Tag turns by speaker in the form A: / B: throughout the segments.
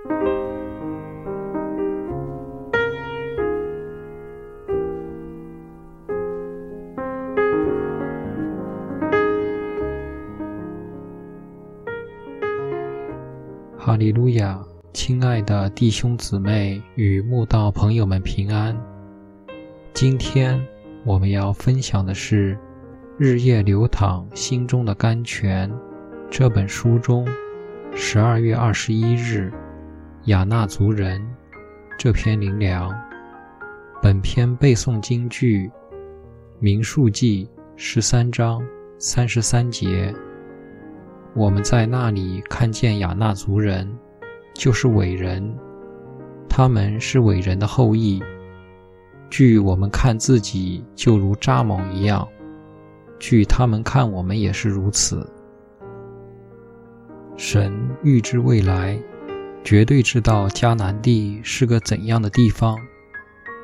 A: 哈利路亚，亲爱的弟兄姊妹与慕道朋友们平安。今天我们要分享的是《日夜流淌心中的甘泉》这本书中十二月二十一日雅纳族人这篇灵粮。本篇背诵京剧《名数记》十三章三十三节。我们在那里看见雅纳族人，就是伟人，他们是伟人的后裔。据我们看自己，就如扎蒙一样；据他们看我们，也是如此。神预知未来，绝对知道迦南地是个怎样的地方，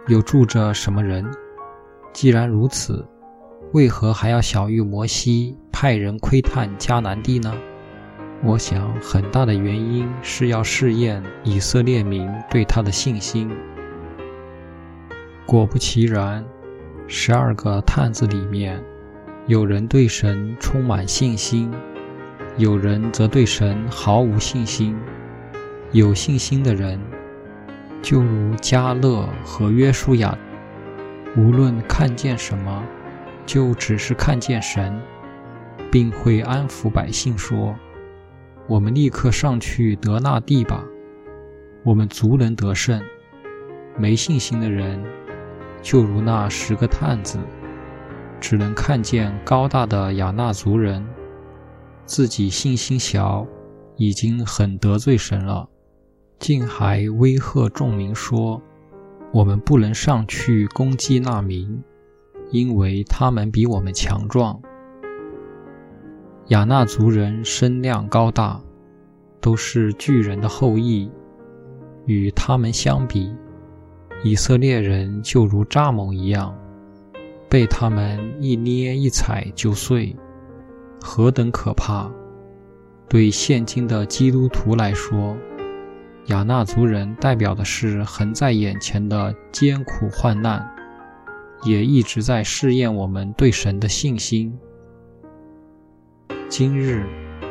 A: 有住着什么人。既然如此，为何还要小玉摩西？派人窥探迦南地呢？我想，很大的原因是要试验以色列民对他的信心。果不其然，十二个探子里面，有人对神充满信心，有人则对神毫无信心。有信心的人，就如加勒和约书亚，无论看见什么，就只是看见神。并会安抚百姓说：“我们立刻上去得那地吧，我们足能得胜。”没信心的人，就如那十个探子，只能看见高大的亚纳族人，自己信心小，已经很得罪神了，竟还威吓众民说：“我们不能上去攻击那民，因为他们比我们强壮。”亚纳族人身量高大，都是巨人的后裔。与他们相比，以色列人就如蚱蜢一样，被他们一捏一踩就碎，何等可怕！对现今的基督徒来说，亚纳族人代表的是横在眼前的艰苦患难，也一直在试验我们对神的信心。今日，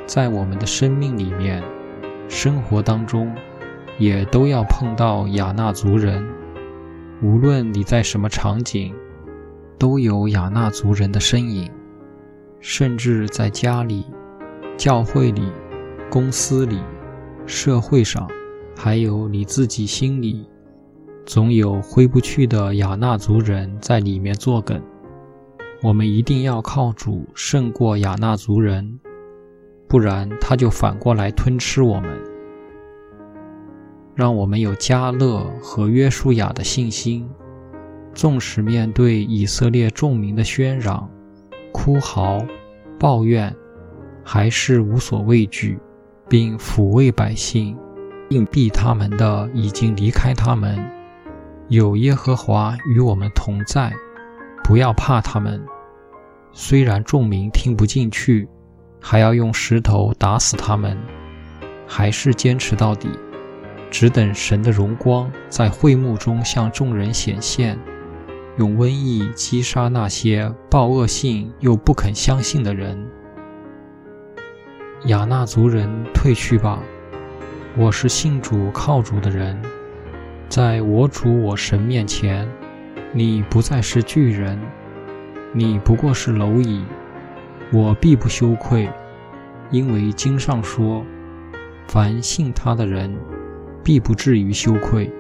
A: 在我们的生命里面、生活当中，也都要碰到亚纳族人。无论你在什么场景，都有亚纳族人的身影。甚至在家里、教会里、公司里、社会上，还有你自己心里，总有挥不去的亚纳族人在里面作梗。我们一定要靠主胜过亚纳族人，不然他就反过来吞吃我们。让我们有加勒和约书亚的信心，纵使面对以色列众民的喧嚷、哭嚎、抱怨，还是无所畏惧，并抚慰百姓，硬逼他们的已经离开他们。有耶和华与我们同在，不要怕他们。虽然众民听不进去，还要用石头打死他们，还是坚持到底，只等神的荣光在会幕中向众人显现，用瘟疫击杀那些报恶性又不肯相信的人。亚纳族人退去吧，我是信主靠主的人，在我主我神面前，你不再是巨人。你不过是蝼蚁，我必不羞愧，因为经上说，凡信他的人，必不至于羞愧。